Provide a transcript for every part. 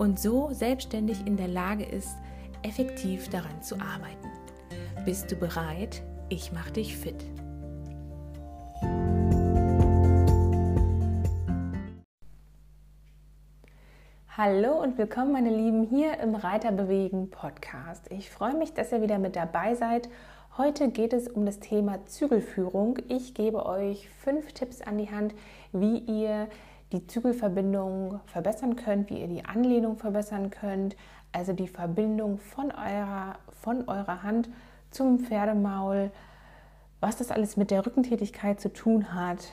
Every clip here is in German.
und so selbstständig in der Lage ist, effektiv daran zu arbeiten. Bist du bereit? Ich mache dich fit. Hallo und willkommen, meine Lieben, hier im Reiterbewegen Podcast. Ich freue mich, dass ihr wieder mit dabei seid. Heute geht es um das Thema Zügelführung. Ich gebe euch fünf Tipps an die Hand, wie ihr die Zügelverbindung verbessern könnt, wie ihr die Anlehnung verbessern könnt, also die Verbindung von eurer, von eurer Hand zum Pferdemaul, was das alles mit der Rückentätigkeit zu tun hat.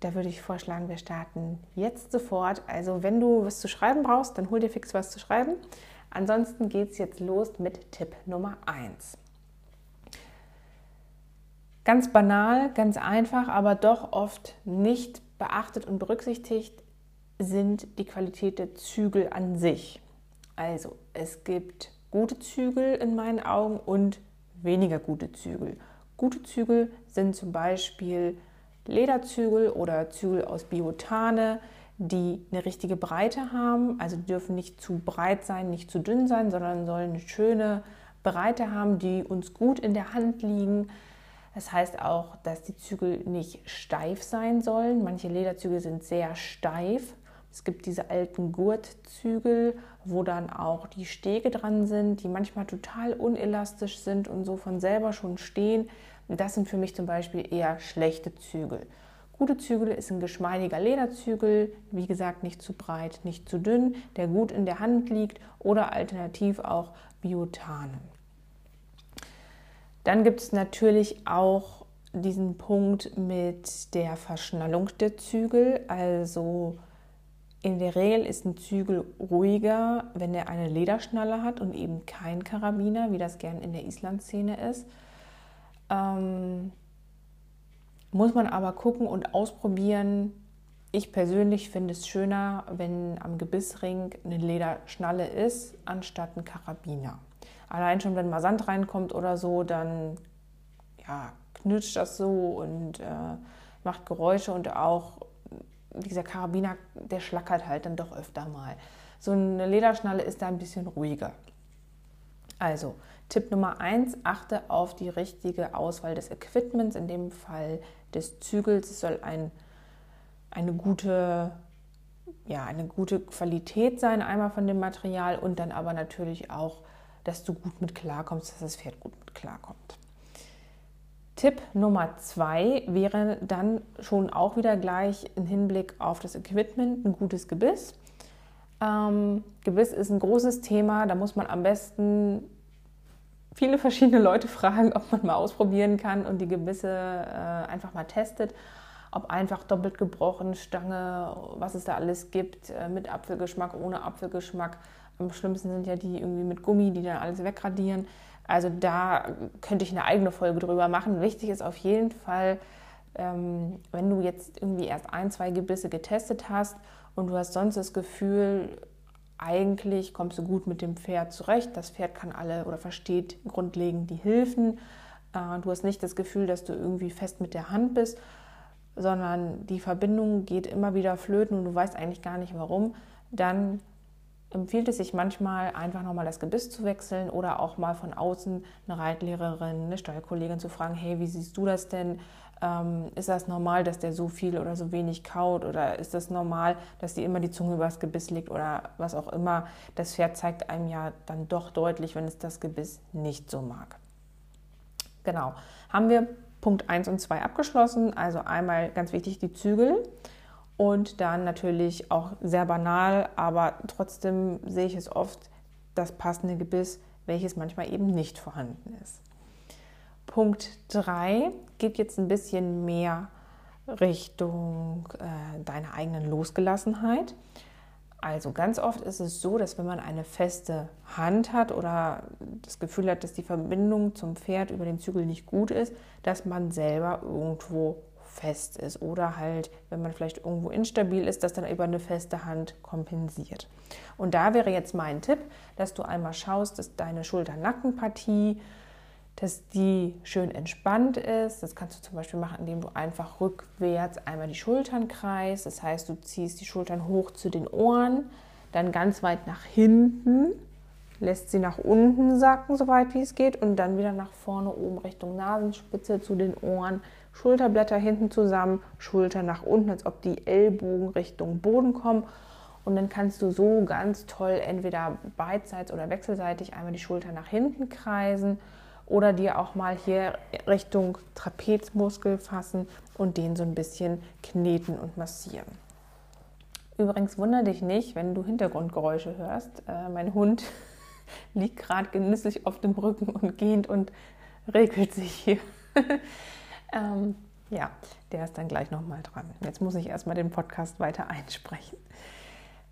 Da würde ich vorschlagen, wir starten jetzt sofort. Also wenn du was zu schreiben brauchst, dann hol dir fix was zu schreiben. Ansonsten geht es jetzt los mit Tipp Nummer 1. Ganz banal, ganz einfach, aber doch oft nicht beachtet und berücksichtigt, sind die Qualität der Zügel an sich. Also es gibt gute Zügel in meinen Augen und weniger gute Zügel. Gute Zügel sind zum Beispiel Lederzügel oder Zügel aus Biotane, die eine richtige Breite haben. Also dürfen nicht zu breit sein, nicht zu dünn sein, sondern sollen eine schöne Breite haben, die uns gut in der Hand liegen. Das heißt auch, dass die Zügel nicht steif sein sollen. Manche Lederzügel sind sehr steif. Es gibt diese alten Gurtzügel, wo dann auch die Stege dran sind, die manchmal total unelastisch sind und so von selber schon stehen. Das sind für mich zum Beispiel eher schlechte Zügel. Gute Zügel ist ein geschmeidiger Lederzügel, wie gesagt nicht zu breit, nicht zu dünn, der gut in der Hand liegt oder alternativ auch Biotane. Dann gibt es natürlich auch diesen Punkt mit der Verschnallung der Zügel. Also in der Regel ist ein Zügel ruhiger, wenn er eine Lederschnalle hat und eben kein Karabiner, wie das gern in der Island-Szene ist. Ähm, muss man aber gucken und ausprobieren. Ich persönlich finde es schöner, wenn am Gebissring eine Lederschnalle ist, anstatt ein Karabiner. Allein schon, wenn mal Sand reinkommt oder so, dann ja, knutscht das so und äh, macht Geräusche und auch dieser Karabiner, der schlackert halt dann doch öfter mal. So eine Lederschnalle ist da ein bisschen ruhiger. Also, Tipp Nummer 1, achte auf die richtige Auswahl des Equipments, in dem Fall des Zügels. Es soll ein, eine, gute, ja, eine gute Qualität sein, einmal von dem Material und dann aber natürlich auch dass du gut mit klarkommst, dass das Pferd gut mit klarkommt. Tipp Nummer zwei wäre dann schon auch wieder gleich im Hinblick auf das Equipment ein gutes Gebiss. Ähm, Gebiss ist ein großes Thema, da muss man am besten viele verschiedene Leute fragen, ob man mal ausprobieren kann und die Gebisse äh, einfach mal testet. Ob einfach doppelt gebrochen, Stange, was es da alles gibt, äh, mit Apfelgeschmack, ohne Apfelgeschmack. Am schlimmsten sind ja die irgendwie mit Gummi, die dann alles wegradieren. Also da könnte ich eine eigene Folge drüber machen. Wichtig ist auf jeden Fall, ähm, wenn du jetzt irgendwie erst ein, zwei Gebisse getestet hast und du hast sonst das Gefühl, eigentlich kommst du gut mit dem Pferd zurecht. Das Pferd kann alle oder versteht grundlegend die Hilfen. Äh, du hast nicht das Gefühl, dass du irgendwie fest mit der Hand bist, sondern die Verbindung geht immer wieder flöten und du weißt eigentlich gar nicht warum. Dann empfiehlt es sich manchmal einfach nochmal das Gebiss zu wechseln oder auch mal von außen eine Reitlehrerin, eine Steuerkollegin zu fragen, hey, wie siehst du das denn? Ähm, ist das normal, dass der so viel oder so wenig kaut oder ist das normal, dass die immer die Zunge übers Gebiss legt oder was auch immer? Das Pferd zeigt einem ja dann doch deutlich, wenn es das Gebiss nicht so mag. Genau. Haben wir Punkt 1 und 2 abgeschlossen. Also einmal ganz wichtig die Zügel. Und dann natürlich auch sehr banal, aber trotzdem sehe ich es oft, das passende Gebiss, welches manchmal eben nicht vorhanden ist. Punkt 3 geht jetzt ein bisschen mehr Richtung äh, deiner eigenen Losgelassenheit. Also ganz oft ist es so, dass wenn man eine feste Hand hat oder das Gefühl hat, dass die Verbindung zum Pferd über den Zügel nicht gut ist, dass man selber irgendwo fest ist oder halt, wenn man vielleicht irgendwo instabil ist, das dann über eine feste Hand kompensiert. Und da wäre jetzt mein Tipp, dass du einmal schaust, dass deine Schulter-Nackenpartie dass die schön entspannt ist. Das kannst du zum Beispiel machen, indem du einfach rückwärts einmal die Schultern kreist. Das heißt, du ziehst die Schultern hoch zu den Ohren, dann ganz weit nach hinten, lässt sie nach unten sacken, soweit wie es geht, und dann wieder nach vorne oben Richtung Nasenspitze zu den Ohren. Schulterblätter hinten zusammen, Schulter nach unten, als ob die Ellbogen Richtung Boden kommen. Und dann kannst du so ganz toll entweder beidseits oder wechselseitig einmal die Schulter nach hinten kreisen oder dir auch mal hier Richtung Trapezmuskel fassen und den so ein bisschen kneten und massieren. Übrigens wundere dich nicht, wenn du Hintergrundgeräusche hörst. Äh, mein Hund liegt gerade genüsslich auf dem Rücken und gähnt und regelt sich hier. ähm, ja, der ist dann gleich nochmal dran. Jetzt muss ich erstmal den Podcast weiter einsprechen.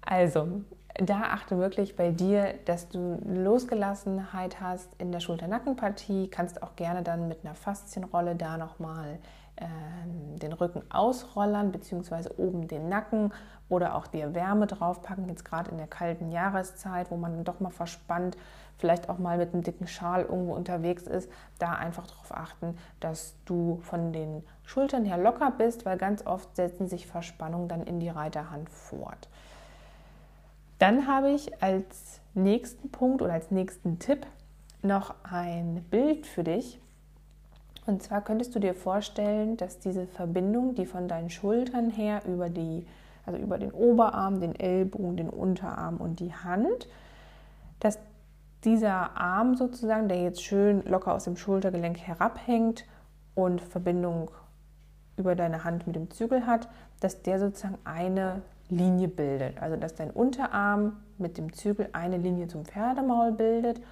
Also, da achte wirklich bei dir, dass du Losgelassenheit hast in der Schulter-Nackenpartie. Kannst auch gerne dann mit einer Faszienrolle da nochmal den Rücken ausrollern, beziehungsweise oben den Nacken oder auch dir Wärme draufpacken. Jetzt gerade in der kalten Jahreszeit, wo man dann doch mal verspannt, vielleicht auch mal mit einem dicken Schal irgendwo unterwegs ist, da einfach darauf achten, dass du von den Schultern her locker bist, weil ganz oft setzen sich Verspannungen dann in die Reiterhand fort. Dann habe ich als nächsten Punkt oder als nächsten Tipp noch ein Bild für dich. Und zwar könntest du dir vorstellen, dass diese Verbindung, die von deinen Schultern her über die, also über den Oberarm, den Ellbogen, den Unterarm und die Hand, dass dieser Arm sozusagen, der jetzt schön locker aus dem Schultergelenk herabhängt und Verbindung über deine Hand mit dem Zügel hat, dass der sozusagen eine Linie bildet. Also dass dein Unterarm mit dem Zügel eine Linie zum Pferdemaul bildet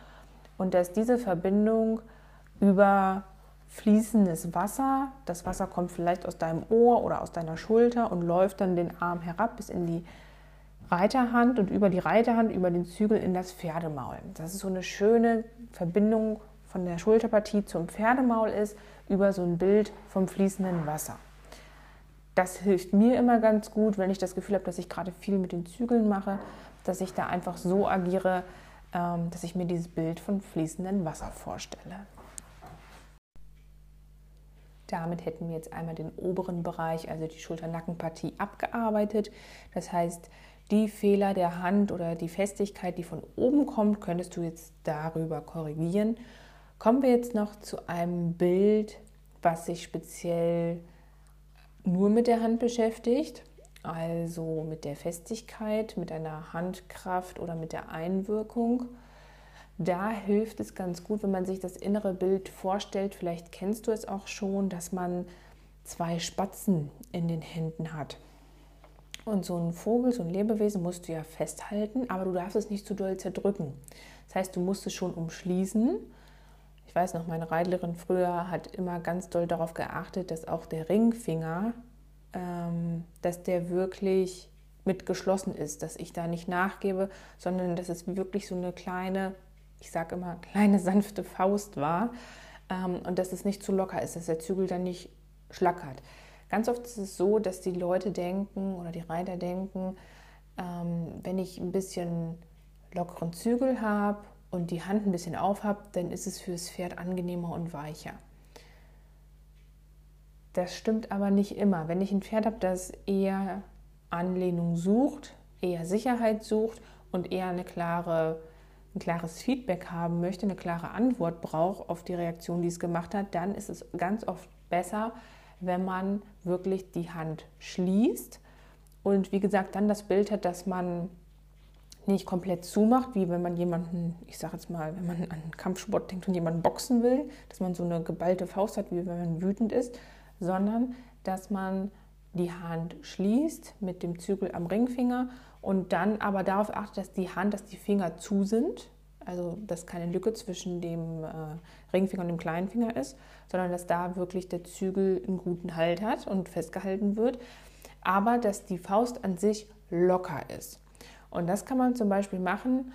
und dass diese Verbindung über fließendes Wasser, das Wasser kommt vielleicht aus deinem Ohr oder aus deiner Schulter und läuft dann den Arm herab bis in die Reiterhand und über die Reiterhand, über den Zügel in das Pferdemaul. Das ist so eine schöne Verbindung von der Schulterpartie zum Pferdemaul ist, über so ein Bild vom fließenden Wasser das hilft mir immer ganz gut, wenn ich das Gefühl habe, dass ich gerade viel mit den Zügeln mache, dass ich da einfach so agiere, ähm, dass ich mir dieses Bild von fließendem Wasser vorstelle. Damit hätten wir jetzt einmal den oberen Bereich, also die Schulter-Nackenpartie, abgearbeitet. Das heißt, die Fehler der Hand oder die Festigkeit, die von oben kommt, könntest du jetzt darüber korrigieren. Kommen wir jetzt noch zu einem Bild, was sich speziell nur mit der Hand beschäftigt, also mit der Festigkeit, mit einer Handkraft oder mit der Einwirkung. Da hilft es ganz gut, wenn man sich das innere Bild vorstellt. Vielleicht kennst du es auch schon, dass man zwei Spatzen in den Händen hat. Und so ein Vogel, so ein Lebewesen musst du ja festhalten, aber du darfst es nicht zu doll zerdrücken. Das heißt, du musst es schon umschließen. Ich weiß noch, meine Reitlerin früher hat immer ganz doll darauf geachtet, dass auch der Ringfinger, ähm, dass der wirklich mit geschlossen ist, dass ich da nicht nachgebe, sondern dass es wirklich so eine kleine, ich sage immer, kleine sanfte Faust war ähm, und dass es nicht zu locker ist, dass der Zügel dann nicht schlackert. Ganz oft ist es so, dass die Leute denken oder die Reiter denken, ähm, wenn ich ein bisschen lockeren Zügel habe und die Hand ein bisschen aufhabt, dann ist es fürs Pferd angenehmer und weicher. Das stimmt aber nicht immer. Wenn ich ein Pferd habe, das eher Anlehnung sucht, eher Sicherheit sucht und eher eine klare, ein klares Feedback haben möchte, eine klare Antwort braucht auf die Reaktion, die es gemacht hat, dann ist es ganz oft besser, wenn man wirklich die Hand schließt und wie gesagt dann das Bild hat, dass man nicht komplett zumacht, wie wenn man jemanden, ich sage jetzt mal, wenn man an Kampfsport denkt und jemanden boxen will, dass man so eine geballte Faust hat, wie wenn man wütend ist, sondern dass man die Hand schließt mit dem Zügel am Ringfinger und dann aber darauf achtet, dass die Hand, dass die Finger zu sind, also dass keine Lücke zwischen dem äh, Ringfinger und dem kleinen Finger ist, sondern dass da wirklich der Zügel einen guten Halt hat und festgehalten wird, aber dass die Faust an sich locker ist. Und das kann man zum Beispiel machen,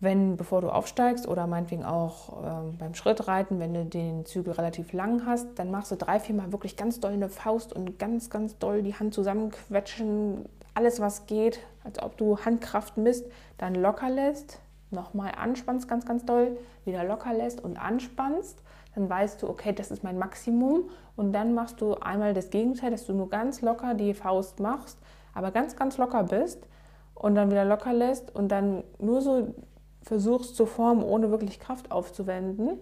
wenn, bevor du aufsteigst oder meinetwegen auch äh, beim Schrittreiten, wenn du den Zügel relativ lang hast, dann machst du drei, vier Mal wirklich ganz doll eine Faust und ganz, ganz doll die Hand zusammenquetschen, alles was geht, als ob du Handkraft misst, dann locker lässt, nochmal anspannst ganz, ganz doll, wieder locker lässt und anspannst. Dann weißt du, okay, das ist mein Maximum. Und dann machst du einmal das Gegenteil, dass du nur ganz locker die Faust machst, aber ganz, ganz locker bist und dann wieder locker lässt und dann nur so versuchst zu formen, ohne wirklich Kraft aufzuwenden.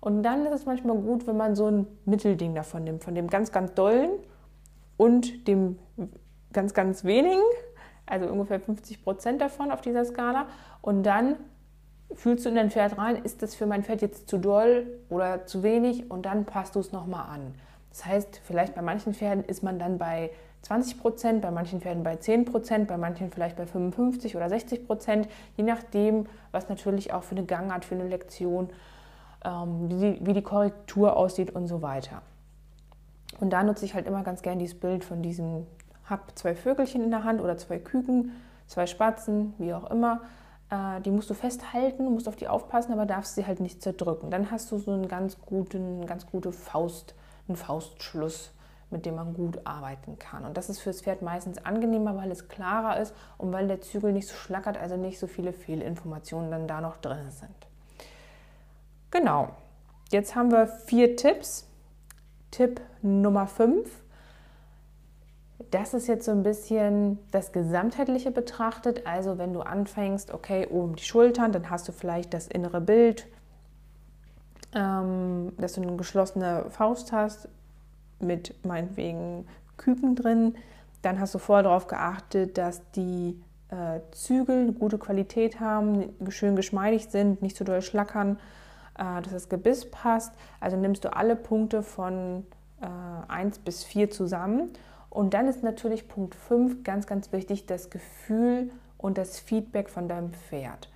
Und dann ist es manchmal gut, wenn man so ein Mittelding davon nimmt, von dem ganz, ganz dollen und dem ganz, ganz wenigen, also ungefähr 50 Prozent davon auf dieser Skala. Und dann fühlst du in dein Pferd rein, ist das für mein Pferd jetzt zu doll oder zu wenig? Und dann passt du es nochmal an. Das heißt, vielleicht bei manchen Pferden ist man dann bei 20 Prozent, bei manchen Pferden bei 10 Prozent, bei manchen vielleicht bei 55 oder 60 Prozent, je nachdem, was natürlich auch für eine Gangart, für eine Lektion, ähm, wie, die, wie die Korrektur aussieht und so weiter. Und da nutze ich halt immer ganz gern dieses Bild von diesem, hab zwei Vögelchen in der Hand oder zwei Küken, zwei Spatzen, wie auch immer. Äh, die musst du festhalten, musst auf die aufpassen, aber darfst sie halt nicht zerdrücken. Dann hast du so einen ganz guten, ganz gute Faust, einen Faustschluss mit dem man gut arbeiten kann. Und das ist fürs Pferd meistens angenehmer, weil es klarer ist und weil der Zügel nicht so schlackert, also nicht so viele Fehlinformationen dann da noch drin sind. Genau, jetzt haben wir vier Tipps. Tipp Nummer 5. Das ist jetzt so ein bisschen das Gesamtheitliche betrachtet. Also wenn du anfängst, okay, oben die Schultern, dann hast du vielleicht das innere Bild, ähm, dass du eine geschlossene Faust hast, mit meinetwegen Küken drin. Dann hast du vorher darauf geachtet, dass die äh, Zügel eine gute Qualität haben, schön geschmeidig sind, nicht zu doll schlackern, äh, dass das Gebiss passt. Also nimmst du alle Punkte von äh, 1 bis 4 zusammen. Und dann ist natürlich Punkt 5 ganz, ganz wichtig, das Gefühl und das Feedback von deinem Pferd.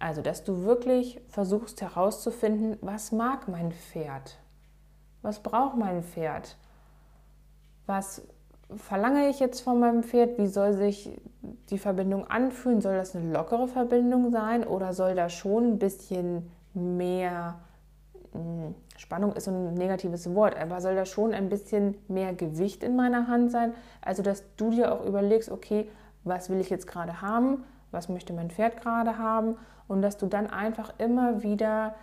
Also, dass du wirklich versuchst herauszufinden, was mag mein Pferd? Was braucht mein Pferd? Was verlange ich jetzt von meinem Pferd? Wie soll sich die Verbindung anfühlen? Soll das eine lockere Verbindung sein oder soll da schon ein bisschen mehr hm, Spannung ist ein negatives Wort, aber soll da schon ein bisschen mehr Gewicht in meiner Hand sein? Also, dass du dir auch überlegst, okay, was will ich jetzt gerade haben? Was möchte mein Pferd gerade haben? Und dass du dann einfach immer wieder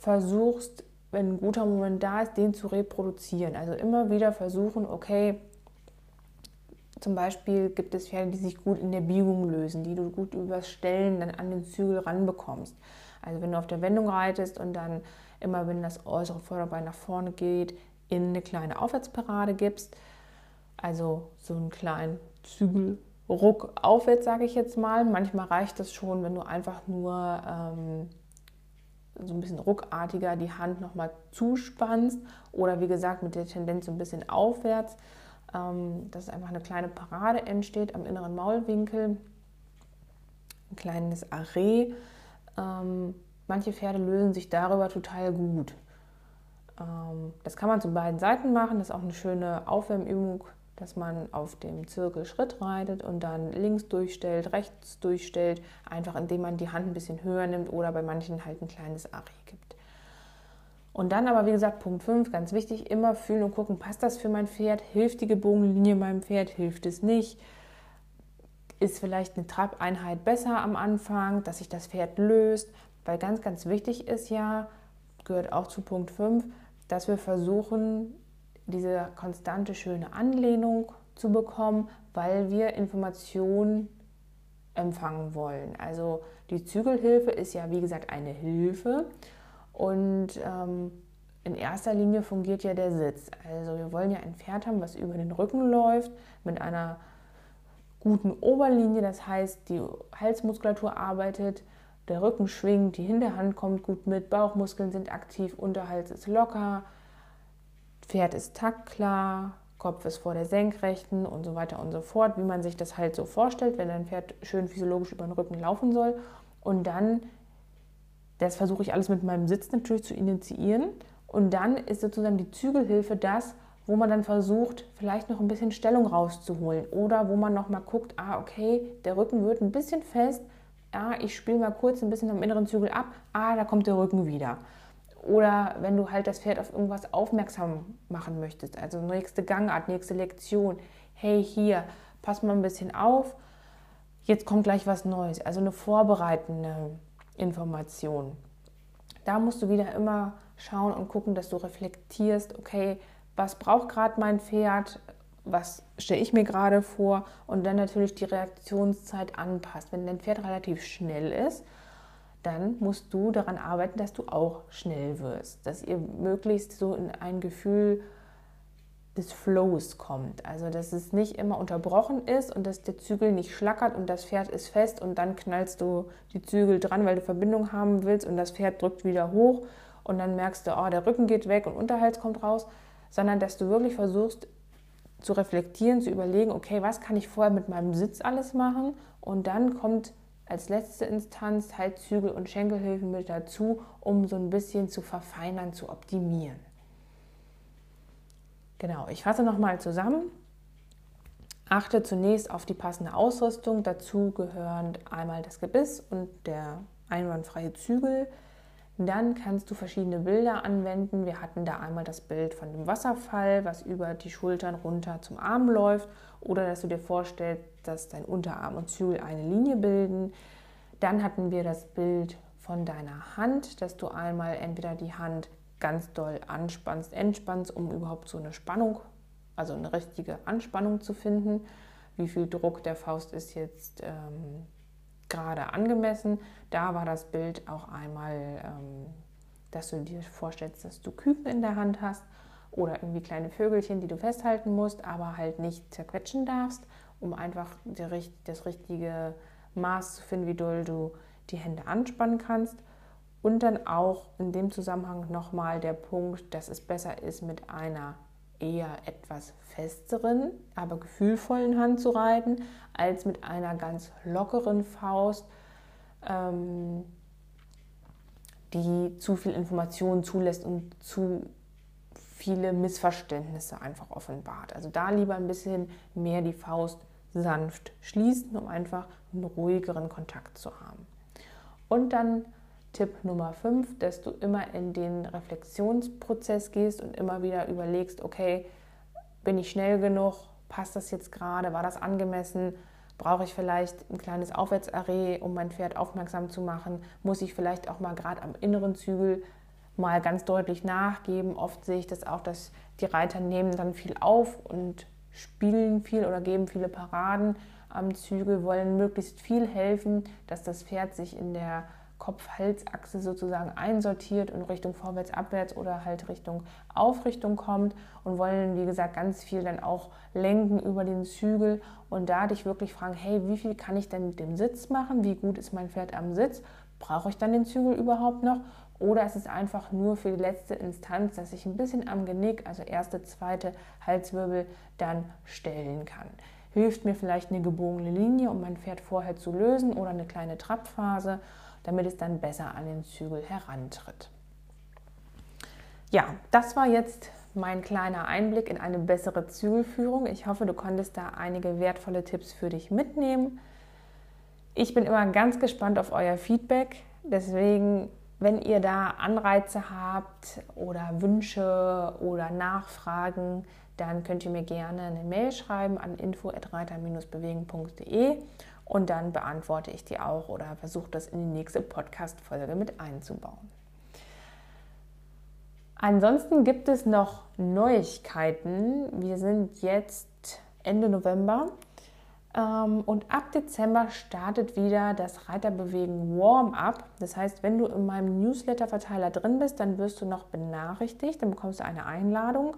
versuchst, wenn ein guter Moment da ist, den zu reproduzieren. Also immer wieder versuchen, okay, zum Beispiel gibt es Pferde, die sich gut in der Biegung lösen, die du gut übers Stellen dann an den Zügel ranbekommst. Also wenn du auf der Wendung reitest und dann immer, wenn das äußere Vorderbein nach vorne geht, in eine kleine Aufwärtsparade gibst, also so einen kleinen Zügelruck aufwärts, sage ich jetzt mal. Manchmal reicht das schon, wenn du einfach nur ähm, so ein bisschen ruckartiger die Hand nochmal zuspannst oder wie gesagt mit der Tendenz so ein bisschen aufwärts, ähm, dass einfach eine kleine Parade entsteht am inneren Maulwinkel, ein kleines Arree. Ähm, manche Pferde lösen sich darüber total gut. Ähm, das kann man zu beiden Seiten machen, das ist auch eine schöne Aufwärmübung dass man auf dem Zirkel Schritt reitet und dann links durchstellt, rechts durchstellt, einfach indem man die Hand ein bisschen höher nimmt oder bei manchen halt ein kleines Ari gibt. Und dann aber, wie gesagt, Punkt 5, ganz wichtig, immer fühlen und gucken, passt das für mein Pferd? Hilft die Gebogenlinie meinem Pferd? Hilft es nicht? Ist vielleicht eine Trabeinheit besser am Anfang, dass sich das Pferd löst? Weil ganz, ganz wichtig ist ja, gehört auch zu Punkt 5, dass wir versuchen, diese konstante schöne Anlehnung zu bekommen, weil wir Informationen empfangen wollen. Also die Zügelhilfe ist ja wie gesagt eine Hilfe und ähm, in erster Linie fungiert ja der Sitz. Also wir wollen ja ein Pferd haben, was über den Rücken läuft mit einer guten Oberlinie, das heißt die Halsmuskulatur arbeitet, der Rücken schwingt, die Hinterhand kommt gut mit, Bauchmuskeln sind aktiv, Unterhals ist locker, Pferd ist taktklar, Kopf ist vor der Senkrechten und so weiter und so fort, wie man sich das halt so vorstellt, wenn ein Pferd schön physiologisch über den Rücken laufen soll. Und dann, das versuche ich alles mit meinem Sitz natürlich zu initiieren. Und dann ist sozusagen die Zügelhilfe das, wo man dann versucht, vielleicht noch ein bisschen Stellung rauszuholen oder wo man noch mal guckt, ah, okay, der Rücken wird ein bisschen fest, ah, ich spiele mal kurz ein bisschen am inneren Zügel ab, ah, da kommt der Rücken wieder. Oder wenn du halt das Pferd auf irgendwas aufmerksam machen möchtest, also nächste Gangart, nächste Lektion, hey, hier, pass mal ein bisschen auf, jetzt kommt gleich was Neues, also eine vorbereitende Information. Da musst du wieder immer schauen und gucken, dass du reflektierst, okay, was braucht gerade mein Pferd, was stelle ich mir gerade vor? Und dann natürlich die Reaktionszeit anpasst. Wenn dein Pferd relativ schnell ist, dann musst du daran arbeiten, dass du auch schnell wirst, dass ihr möglichst so in ein Gefühl des Flows kommt. Also dass es nicht immer unterbrochen ist und dass der Zügel nicht schlackert und das Pferd ist fest und dann knallst du die Zügel dran, weil du Verbindung haben willst und das Pferd drückt wieder hoch und dann merkst du, oh, der Rücken geht weg und Unterhals kommt raus, sondern dass du wirklich versuchst zu reflektieren, zu überlegen, okay, was kann ich vorher mit meinem Sitz alles machen und dann kommt als letzte Instanz halt Zügel und Schenkelhilfen mit dazu, um so ein bisschen zu verfeinern, zu optimieren. Genau, ich fasse nochmal zusammen. Achte zunächst auf die passende Ausrüstung. Dazu gehören einmal das Gebiss und der einwandfreie Zügel. Dann kannst du verschiedene Bilder anwenden. Wir hatten da einmal das Bild von dem Wasserfall, was über die Schultern runter zum Arm läuft, oder dass du dir vorstellst, dass dein Unterarm und Zügel eine Linie bilden. Dann hatten wir das Bild von deiner Hand, dass du einmal entweder die Hand ganz doll anspannst, entspannst, um überhaupt so eine Spannung, also eine richtige Anspannung zu finden. Wie viel Druck der Faust ist jetzt ähm, gerade angemessen. Da war das Bild auch einmal, ähm, dass du dir vorstellst, dass du Küken in der Hand hast oder irgendwie kleine Vögelchen, die du festhalten musst, aber halt nicht zerquetschen darfst, um einfach das richtige Maß zu finden, wie doll du die Hände anspannen kannst. Und dann auch in dem Zusammenhang nochmal der Punkt, dass es besser ist, mit einer eher etwas festeren, aber gefühlvollen Hand zu reiten, als mit einer ganz lockeren Faust, ähm, die zu viel Informationen zulässt und zu viele Missverständnisse einfach offenbart. Also da lieber ein bisschen mehr die Faust sanft schließen, um einfach einen ruhigeren Kontakt zu haben. Und dann Tipp Nummer 5, dass du immer in den Reflexionsprozess gehst und immer wieder überlegst, okay, bin ich schnell genug? Passt das jetzt gerade? War das angemessen? Brauche ich vielleicht ein kleines Aufwärtsarray, um mein Pferd aufmerksam zu machen? Muss ich vielleicht auch mal gerade am inneren Zügel mal ganz deutlich nachgeben? Oft sehe ich das auch, dass die Reiter nehmen dann viel auf und spielen viel oder geben viele Paraden am Zügel, wollen möglichst viel helfen, dass das Pferd sich in der Kopf-Hals-Achse sozusagen einsortiert und Richtung vorwärts, abwärts oder halt Richtung Aufrichtung kommt und wollen, wie gesagt, ganz viel dann auch lenken über den Zügel und da dich wirklich fragen, hey, wie viel kann ich denn mit dem Sitz machen? Wie gut ist mein Pferd am Sitz? Brauche ich dann den Zügel überhaupt noch? Oder ist es einfach nur für die letzte Instanz, dass ich ein bisschen am Genick, also erste, zweite Halswirbel, dann stellen kann? Hilft mir vielleicht eine gebogene Linie, um mein Pferd vorher zu lösen oder eine kleine Trappphase? damit es dann besser an den Zügel herantritt. Ja, das war jetzt mein kleiner Einblick in eine bessere Zügelführung. Ich hoffe, du konntest da einige wertvolle Tipps für dich mitnehmen. Ich bin immer ganz gespannt auf euer Feedback. Deswegen, wenn ihr da Anreize habt oder Wünsche oder Nachfragen, dann könnt ihr mir gerne eine Mail schreiben an info@reiter-bewegen.de und dann beantworte ich die auch oder versuche das in die nächste Podcast-Folge mit einzubauen. Ansonsten gibt es noch Neuigkeiten. Wir sind jetzt Ende November und ab Dezember startet wieder das Reiterbewegen Warm-up. Das heißt, wenn du in meinem Newsletter-Verteiler drin bist, dann wirst du noch benachrichtigt, dann bekommst du eine Einladung.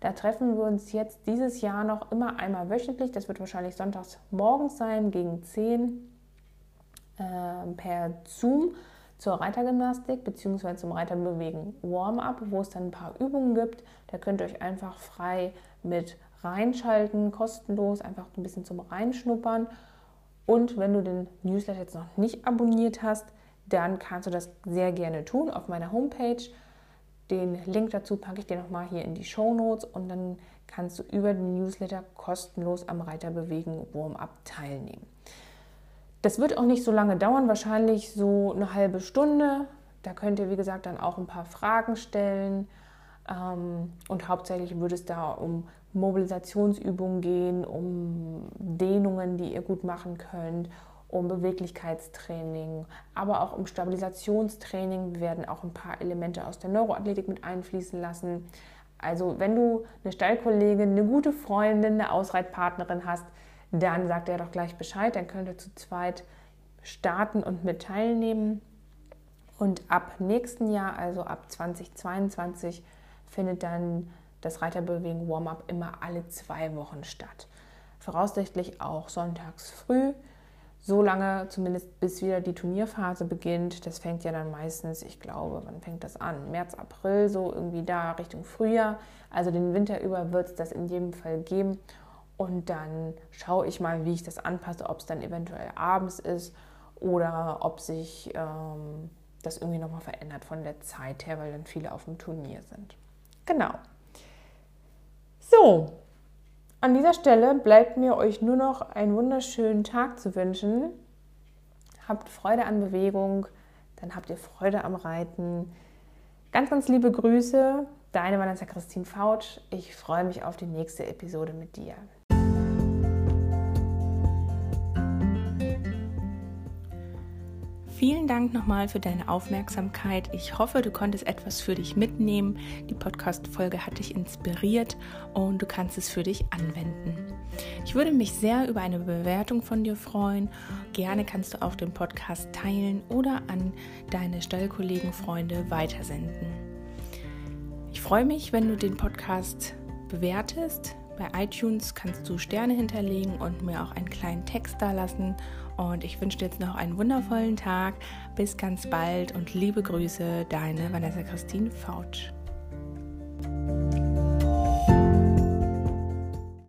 Da treffen wir uns jetzt dieses Jahr noch immer einmal wöchentlich. Das wird wahrscheinlich sonntags morgens sein, gegen 10 äh, per Zoom zur Reitergymnastik bzw. zum Reiterbewegen Warm-up, wo es dann ein paar Übungen gibt. Da könnt ihr euch einfach frei mit reinschalten, kostenlos, einfach ein bisschen zum Reinschnuppern. Und wenn du den Newsletter jetzt noch nicht abonniert hast, dann kannst du das sehr gerne tun auf meiner Homepage Den Link dazu packe ich dir nochmal hier in die Show Notes und dann kannst du über den Newsletter kostenlos am Reiterbewegen Warm-up teilnehmen. Das wird auch nicht so lange dauern, wahrscheinlich so eine halbe Stunde. Da könnt ihr, wie gesagt, dann auch ein paar Fragen stellen. Ähm, und hauptsächlich würde es da um Mobilisationsübungen gehen, um Dehnungen, die ihr gut machen könnt, um Beweglichkeitstraining, aber auch um Stabilisationstraining. Wir werden auch ein paar Elemente aus der Neuroathletik mit einfließen lassen. Also wenn du eine Stallkollegin, eine gute Freundin, eine Ausreitpartnerin hast, dann sagt er doch gleich Bescheid, dann könnt ihr zu zweit starten und mit teilnehmen. Und ab nächsten Jahr, also ab 2022, findet dann das Reiterbewegen Warm-up immer alle zwei Wochen statt. Voraussichtlich auch sonntags früh, so lange zumindest bis wieder die Turnierphase beginnt. Das fängt ja dann meistens, ich glaube, wann fängt das an? März, April, so irgendwie da Richtung Frühjahr. Also den Winter über wird es das in jedem Fall geben. Und dann schaue ich mal, wie ich das anpasse, ob es dann eventuell abends ist oder ob sich ähm, das irgendwie nochmal verändert von der Zeit her, weil dann viele auf dem Turnier sind. Genau. So, an dieser Stelle bleibt mir euch nur noch einen wunderschönen Tag zu wünschen. Habt Freude an Bewegung, dann habt ihr Freude am Reiten. Ganz, ganz liebe Grüße, deine Vanessa Christine Fautsch. Ich freue mich auf die nächste Episode mit dir. Vielen Dank nochmal für deine Aufmerksamkeit. Ich hoffe, du konntest etwas für dich mitnehmen. Die Podcast-Folge hat dich inspiriert und du kannst es für dich anwenden. Ich würde mich sehr über eine Bewertung von dir freuen. Gerne kannst du auch den Podcast teilen oder an deine Stallkollegen, Freunde weitersenden. Ich freue mich, wenn du den Podcast bewertest. Bei iTunes kannst du Sterne hinterlegen und mir auch einen kleinen Text da lassen und ich wünsche dir jetzt noch einen wundervollen Tag. Bis ganz bald und liebe Grüße, deine Vanessa Christine Fautsch.